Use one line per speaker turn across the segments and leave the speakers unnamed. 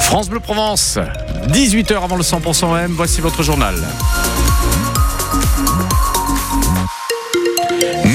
France Bleu Provence, 18h avant le 100% M, voici votre journal.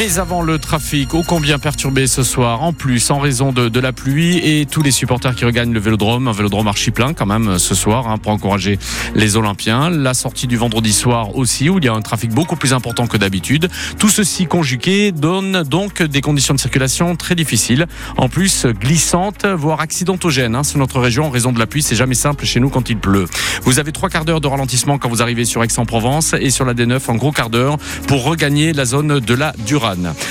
Mais avant le trafic, ô combien perturbé ce soir, en plus en raison de, la pluie et tous les supporters qui regagnent le vélodrome, un vélodrome archi plein quand même ce soir hein, pour encourager les Olympiens. La sortie du vendredi soir aussi où il y a un trafic beaucoup plus important que d'habitude. Tout ceci conjugué donne donc des conditions de circulation très difficiles, en plus glissantes, voire accidentogènes hein, sur notre région en raison de la pluie. C'est jamais simple chez nous quand il pleut. Vous avez trois quarts d'heure de ralentissement quand vous arrivez sur Aix-en-Provence et sur la D9 un gros quart d'heure pour regagner la zone de la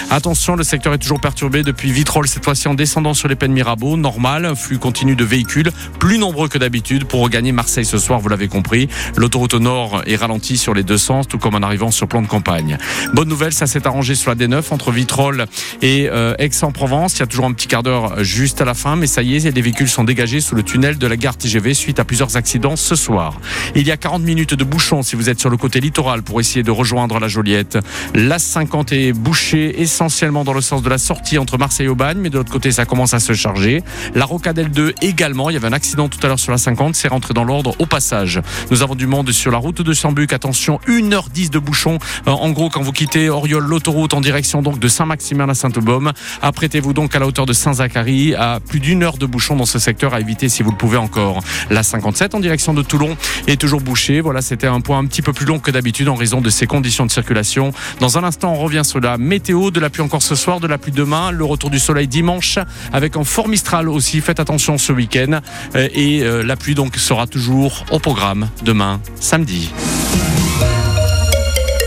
Attention, le secteur est toujours perturbé depuis Vitrolles, cette fois-ci en descendant sur les peines Mirabeau. Normal, flux continu de véhicules, plus nombreux que d'habitude pour regagner Marseille ce soir, vous l'avez compris. L'autoroute au nord est ralentie sur les deux sens, tout comme en arrivant sur plan de campagne. Bonne nouvelle, ça s'est arrangé sur la D9 entre Vitrolles et euh, Aix-en-Provence. Il y a toujours un petit quart d'heure juste à la fin, mais ça y est, les véhicules sont dégagés sous le tunnel de la gare TGV suite à plusieurs accidents ce soir. Il y a 40 minutes de bouchon si vous êtes sur le côté littoral pour essayer de rejoindre la Joliette. La 50 est bouchée essentiellement dans le sens de la sortie entre Marseille et Aubagne, mais de l'autre côté, ça commence à se charger. La Rocadelle 2 également. Il y avait un accident tout à l'heure sur la 50. C'est rentré dans l'ordre au passage. Nous avons du monde sur la route de Sambuc. Attention, 1h10 de bouchon. Euh, en gros, quand vous quittez Oriol, l'autoroute en direction donc de Saint-Maximin à Saint-Aubaume, apprêtez-vous donc à la hauteur de Saint-Zacharie à plus d'une heure de bouchon dans ce secteur à éviter si vous le pouvez encore. La 57 en direction de Toulon est toujours bouchée. Voilà, c'était un point un petit peu plus long que d'habitude en raison de ces conditions de circulation. Dans un instant, on revient sur la météo, de la pluie encore ce soir, de la pluie demain, le retour du soleil dimanche avec un fort Mistral aussi. Faites attention ce week-end. Euh, et euh, la pluie donc sera toujours au programme demain, samedi.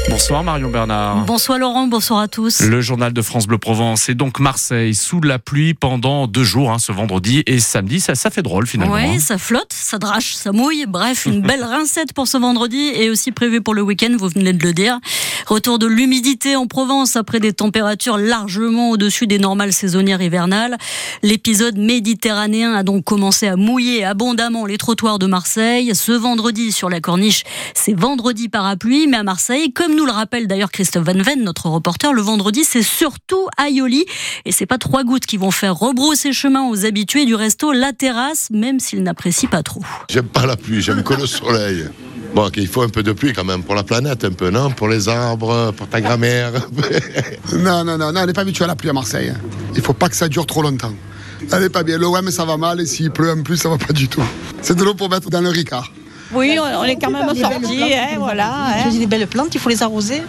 Bonsoir Marion Bernard.
Bonsoir Laurent, bonsoir à tous.
Le journal de France Bleu Provence et donc Marseille sous la pluie pendant deux jours, hein, ce vendredi et samedi. Ça, ça fait drôle finalement.
Oui,
hein.
ça flotte, ça drache, ça mouille. Bref, une belle rincette pour ce vendredi et aussi prévu pour le week-end, vous venez de le dire. Retour de l'humidité en Provence après des températures largement au-dessus des normales saisonnières hivernales. L'épisode méditerranéen a donc commencé à mouiller abondamment les trottoirs de Marseille. Ce vendredi sur la corniche, c'est vendredi parapluie, mais à Marseille, comme nous le rappelle d'ailleurs Christophe Van Ven, notre reporter, le vendredi, c'est surtout Aioli. Et c'est pas trois gouttes qui vont faire rebrousser chemin aux habitués du resto La Terrasse, même s'ils n'apprécient pas trop.
J'aime pas la pluie, j'aime que le soleil. Bon, il faut un peu de pluie quand même pour la planète, un peu, non? Pour les arbres, pour ta grammaire.
non, non, non, non, on n'est pas habitué à la pluie à Marseille. Il faut pas que ça dure trop longtemps. Elle est pas bien. L'OM, ça va mal, et s'il pleut en plus, ça va pas du tout. C'est de l'eau pour mettre dans le ricard.
Oui, on est quand même sortis, hein, voilà. Hein.
J'ai des belles plantes, il faut les arroser.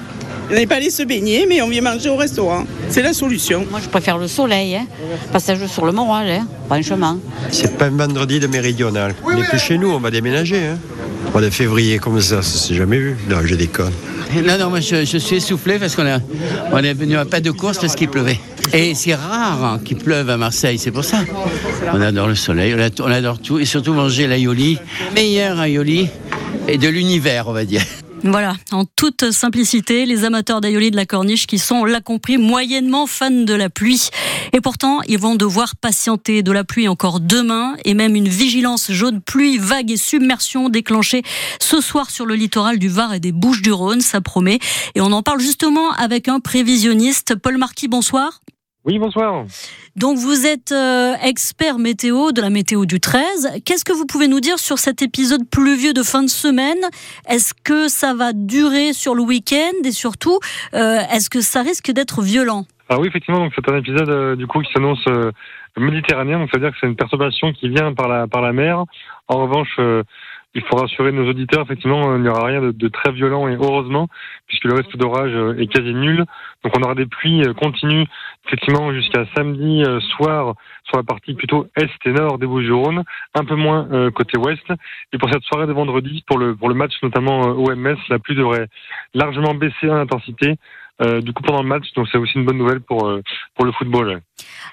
On n'est pas allé se baigner, mais on vient manger au restaurant. C'est la solution.
Moi, je préfère le soleil. Hein. Passage sur le moral, hein. franchement.
C'est pas un vendredi de méridional. On n'est plus chez nous, on va déménager. Hein. Mois de février comme ça, ça s'est jamais vu. Non, je déconne.
Non, non, moi je, suis essoufflé parce qu'on on est venu à pas de course parce qu'il pleuvait. Et c'est rare hein, qu'il pleuve à Marseille, c'est pour ça. On adore le soleil, on adore, on adore tout et surtout manger l'aioli, meilleur aioli et de l'univers, on va dire.
Voilà, en toute simplicité, les amateurs d'aïoli de la Corniche qui sont, on l'a compris, moyennement fans de la pluie. Et pourtant, ils vont devoir patienter de la pluie encore demain et même une vigilance jaune pluie, vague et submersion déclenchée ce soir sur le littoral du Var et des Bouches-du-Rhône, ça promet. Et on en parle justement avec un prévisionniste. Paul Marquis, bonsoir.
Oui, bonsoir.
Donc vous êtes euh, expert météo de la météo du 13. Qu'est-ce que vous pouvez nous dire sur cet épisode pluvieux de fin de semaine? Est-ce que ça va durer sur le week-end? Et surtout, euh, est-ce que ça risque d'être violent?
Ah oui, effectivement, donc c'est un épisode euh, du coup qui s'annonce euh, méditerranéen, donc ça veut dire que c'est une perturbation qui vient par la par la mer. En revanche, il faut rassurer nos auditeurs, effectivement, il n'y aura rien de, très violent et heureusement, puisque le risque d'orage est quasi nul. Donc on aura des pluies continues, effectivement, jusqu'à samedi soir sur la partie plutôt est et nord des Bouches-du-Rhône, un peu moins euh, côté ouest. Et pour cette soirée de vendredi, pour le pour le match notamment euh, OMS, la pluie devrait largement baisser en intensité. Euh, du coup pendant le match, donc c'est aussi une bonne nouvelle pour pour le football.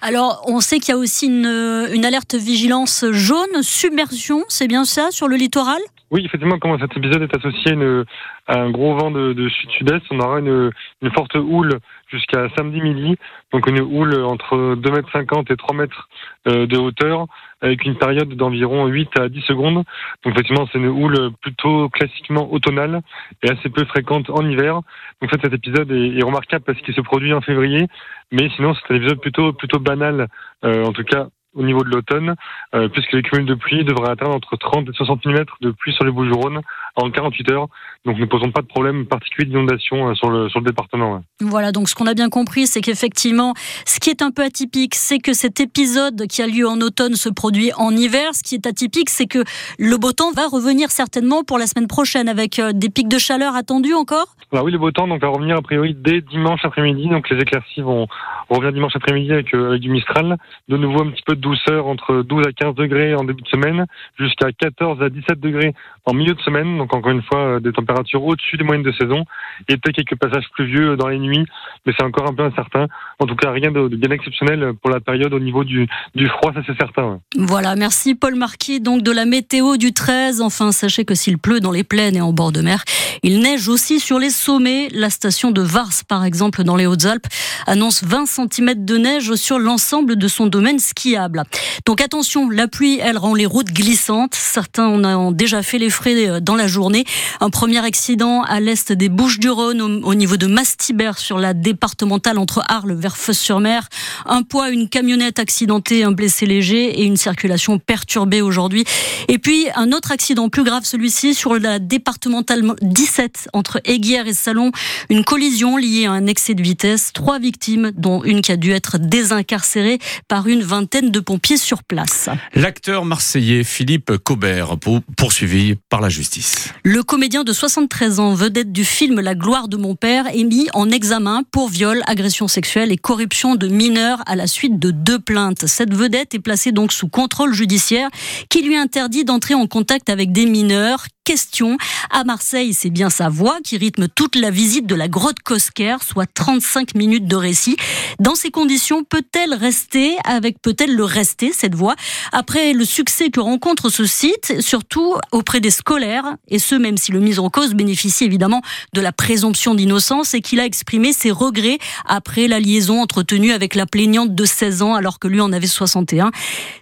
Alors, on sait qu'il y a aussi une, une alerte vigilance jaune, submersion, c'est bien ça, sur le littoral?
Oui, effectivement, comme cet épisode est associé une, à un gros vent de, de sud-sud-est, on aura une, une forte houle jusqu'à samedi midi, donc une houle entre 2,50 mètres et 3 mètres euh, de hauteur, avec une période d'environ 8 à 10 secondes. Donc effectivement, c'est une houle plutôt classiquement automnale et assez peu fréquente en hiver. Donc en fait, cet épisode est, remarquable parce qu'il se produit en février, mais sinon c'est un épisode plutôt plutôt banal, euh, en tout cas au niveau de l'automne, euh, puisque les cumuls de pluie devraient atteindre entre 30 et 60 mm de pluie sur les Bouches-du-Rhône en 48 heures. Donc ne posons pas de problème particulier d'inondation euh, sur le, sur le département.
Voilà, donc ce qu'on a bien compris, c'est qu'effectivement, ce qui est un peu atypique, c'est que cet épisode qui a lieu en automne se produit en hiver. Ce qui est atypique, c'est que le beau temps va revenir certainement pour la semaine prochaine avec euh, des pics de chaleur attendus encore.
Alors oui, le beau temps donc, va revenir a priori dès dimanche après-midi. Donc les éclaircies vont revenir dimanche après-midi avec, euh, avec du Mistral. De nouveau un petit peu de douceur entre 12 à 15 degrés en début de semaine, jusqu'à 14 à 17 degrés en milieu de semaine. Donc encore une fois, euh, des températures au-dessus des moyennes de saison. Et peut-être quelques passages pluvieux dans les nuits, mais c'est encore un peu incertain. En tout cas, rien de, bien exceptionnel pour la période au niveau du, froid, ça c'est certain.
Voilà, merci Paul Marquis, donc de la météo du 13. Enfin, sachez que s'il pleut dans les plaines et en bord de mer, il neige aussi sur les sommets. La station de Vars, par exemple, dans les Hautes-Alpes, annonce 20 cm de neige sur l'ensemble de son domaine skiable. Donc attention, la pluie, elle rend les routes glissantes. Certains en ont déjà fait les frais euh, dans la journée. Un premier accident à l'est des Bouches-du-Rhône, au, au niveau de Mastibert, sur la départementale entre Arles vers Fos-sur-Mer. Un poids, une camionnette accidentée, un blessé léger et une circulation perturbée aujourd'hui. Et puis un autre accident plus grave, celui-ci sur la départementale 17 entre Aiguière et Salon. Une collision liée à un excès de vitesse. Trois victimes, dont une qui a dû être désincarcérée par une vingtaine de pompiers sur place.
L'acteur marseillais Philippe Cobert, pour- poursuivi par la justice.
Le comédien de 73 ans, vedette du film La gloire de mon père, est mis en examen pour viol, agression sexuelle et corruption de mineurs à la suite de deux plaintes. Cette vedette est placée donc sous contrôle judiciaire qui lui interdit d'entrer en contact avec des mineurs. Question, à Marseille, c'est bien sa voix qui rythme toute la visite de la grotte Cosquer, soit 35 minutes de récit. Dans ces conditions, peut-elle rester avec, peut-elle le rester, cette voix, après le succès que rencontre ce site, surtout auprès des scolaires, et ce, même si le mis en cause bénéficie évidemment de la présomption d'innocence et qu'il a exprimé ses regrets après la liaison entretenue avec la plaignante de 16 ans alors que lui en avait 61.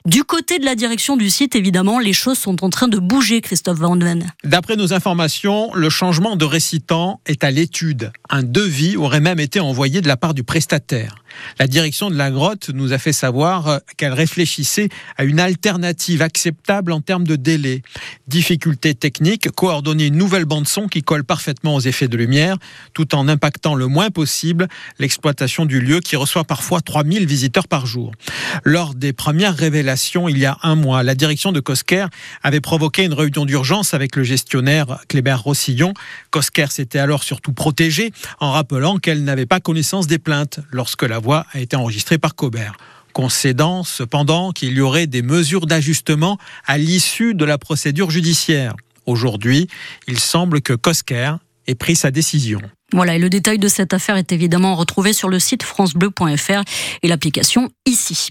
Du côté de la direction du site, évidemment, les choses sont en train de bouger, Christophe Van Ven.
D'après nos informations, le changement de récitant est à l'étude. Un devis aurait même été envoyé de la part du prestataire. La direction de la grotte nous a fait savoir euh, qu'elle réfléchissait à une alternative acceptable en termes de délai. Difficulté technique, coordonner une nouvelle bande-son qui colle parfaitement aux effets de lumière, tout en impactant le moins possible l'exploitation du lieu qui reçoit parfois 3000 visiteurs par jour. Lors des premières révélations, il y a un mois, la direction de Cosquer avait provoqué une réunion d'urgence avec le gestionnaire Kléber Rossillon. Cosquer s'était alors surtout protégée en rappelant qu'elle n'avait pas connaissance des plaintes lorsque la voix a été enregistrée par Cobert concédant cependant qu'il y aurait des mesures d'ajustement à l'issue de la procédure judiciaire. Aujourd'hui, il semble que Cosquer ait pris sa décision.
Voilà, et le détail de cette affaire est évidemment retrouvé sur le site francebleu.fr et l'application ici.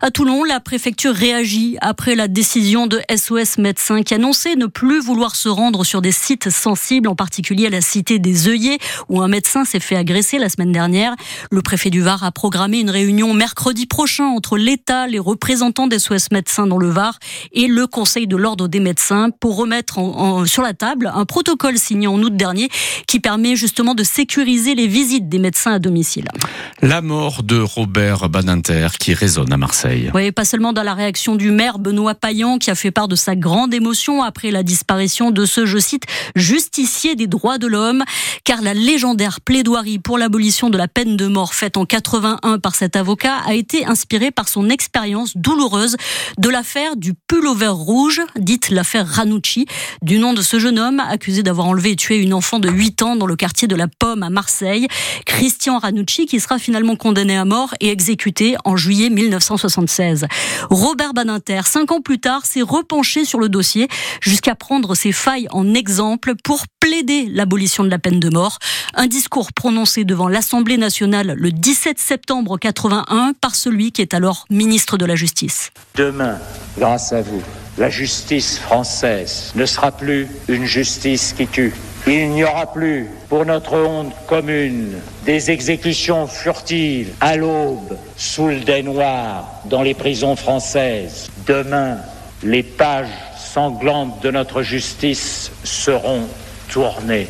À Toulon, la préfecture réagit après la décision de SOS Médecins qui annonçait ne plus vouloir se rendre sur des sites sensibles, en particulier à la cité des œillets où un médecin s'est fait agresser la semaine dernière. Le préfet du Var a programmé une réunion mercredi prochain entre l'État, les représentants d'SOS Médecins dans le Var et le Conseil de l'Ordre des médecins pour remettre sur la table un protocole signé en août dernier qui permet justement sécuriser les visites des médecins à domicile.
La mort de Robert Badinter qui résonne à Marseille.
Oui, pas seulement dans la réaction du maire Benoît Payan qui a fait part de sa grande émotion après la disparition de ce, je cite, justicier des droits de l'homme, car la légendaire plaidoirie pour l'abolition de la peine de mort faite en 81 par cet avocat a été inspirée par son expérience douloureuse de l'affaire du pullover rouge, dite l'affaire Ranucci, du nom de ce jeune homme accusé d'avoir enlevé et tué une enfant de 8 ans dans le quartier de la Pomme à Marseille, Christian Ranucci qui sera finalement condamné à mort et exécuté en juillet 1976. Robert Badinter, cinq ans plus tard, s'est repenché sur le dossier jusqu'à prendre ses failles en exemple pour plaider l'abolition de la peine de mort. Un discours prononcé devant l'Assemblée nationale le 17 septembre 81 par celui qui est alors ministre de la Justice.
Demain, grâce à vous, la justice française ne sera plus une justice qui tue. Il n'y aura plus, pour notre honte commune, des exécutions furtives à l'aube, sous le dais noir, dans les prisons françaises. Demain, les pages sanglantes de notre justice seront tournées.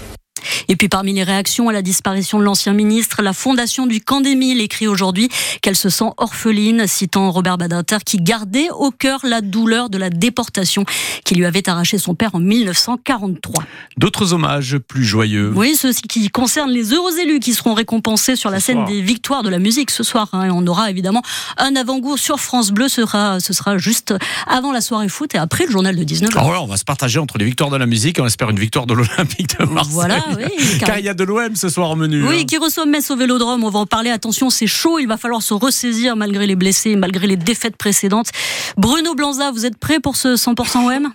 Et puis parmi les réactions à la disparition de l'ancien ministre, la fondation du Camp d'Émile écrit aujourd'hui qu'elle se sent orpheline, citant Robert Badinter qui gardait au cœur la douleur de la déportation qui lui avait arraché son père en 1943.
D'autres hommages plus joyeux.
Oui, ceux qui concernent les heureux élus qui seront récompensés sur la scène des victoires de la musique ce soir. Hein. on aura évidemment un avant-goût sur France Bleu. Ce sera, ce sera juste avant la soirée foot et après le journal de 19h.
Alors on va se partager entre les victoires de la musique et on espère une victoire de l'Olympique de Marseille.
Voilà, oui.
Car il y a de l'OM ce soir au menu.
Oui,
hein.
qui reçoit Metz au Vélodrome. On va en parler. Attention, c'est chaud. Il va falloir se ressaisir malgré les blessés, malgré les défaites précédentes. Bruno Blanza, vous êtes prêt pour ce 100% OM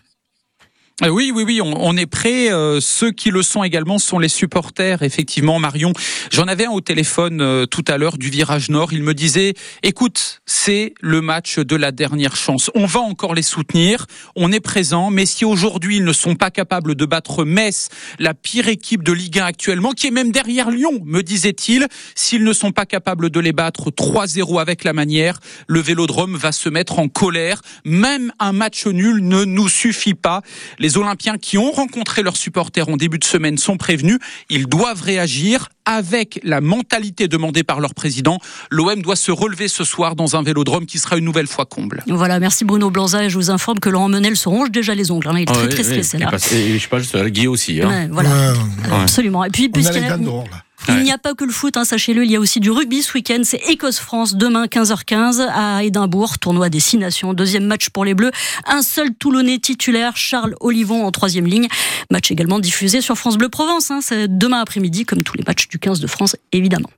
oui, oui, oui, on, est prêt. Euh, ceux qui le sont également sont les supporters. Effectivement, Marion, j'en avais un au téléphone euh, tout à l'heure du virage nord. Il me disait, écoute, c'est le match de la dernière chance. On va encore les soutenir. On est présent. Mais si aujourd'hui ils ne sont pas capables de battre Metz, la pire équipe de Ligue 1 actuellement, qui est même derrière Lyon, me disait-il, s'ils ne sont pas capables de les battre 3-0 avec la manière, le Vélodrome va se mettre en colère. Même un match nul ne nous suffit pas. Les Olympiens qui ont rencontré leurs supporters en début de semaine sont prévenus. Ils doivent réagir avec la mentalité demandée par leur président. L'OM doit se relever ce soir dans un vélodrome qui sera une nouvelle fois comble.
Voilà, merci Bruno Blanza. Et je vous informe que Laurent Menel se ronge déjà les ongles. Hein. Il est très, très stressé là.
Et, je sais pas, juste Guy aussi. Hein.
voilà. Absolument. Et puis, puisqu'il il n'y a pas que le foot, hein, sachez-le, il y a aussi du rugby ce week-end. C'est Écosse-France demain 15h15 à Édimbourg, tournoi des six nations. Deuxième match pour les Bleus. Un seul Toulonnais titulaire, Charles Olivon en troisième ligne. Match également diffusé sur France Bleu Provence. Hein. C'est demain après-midi, comme tous les matchs du 15 de France, évidemment.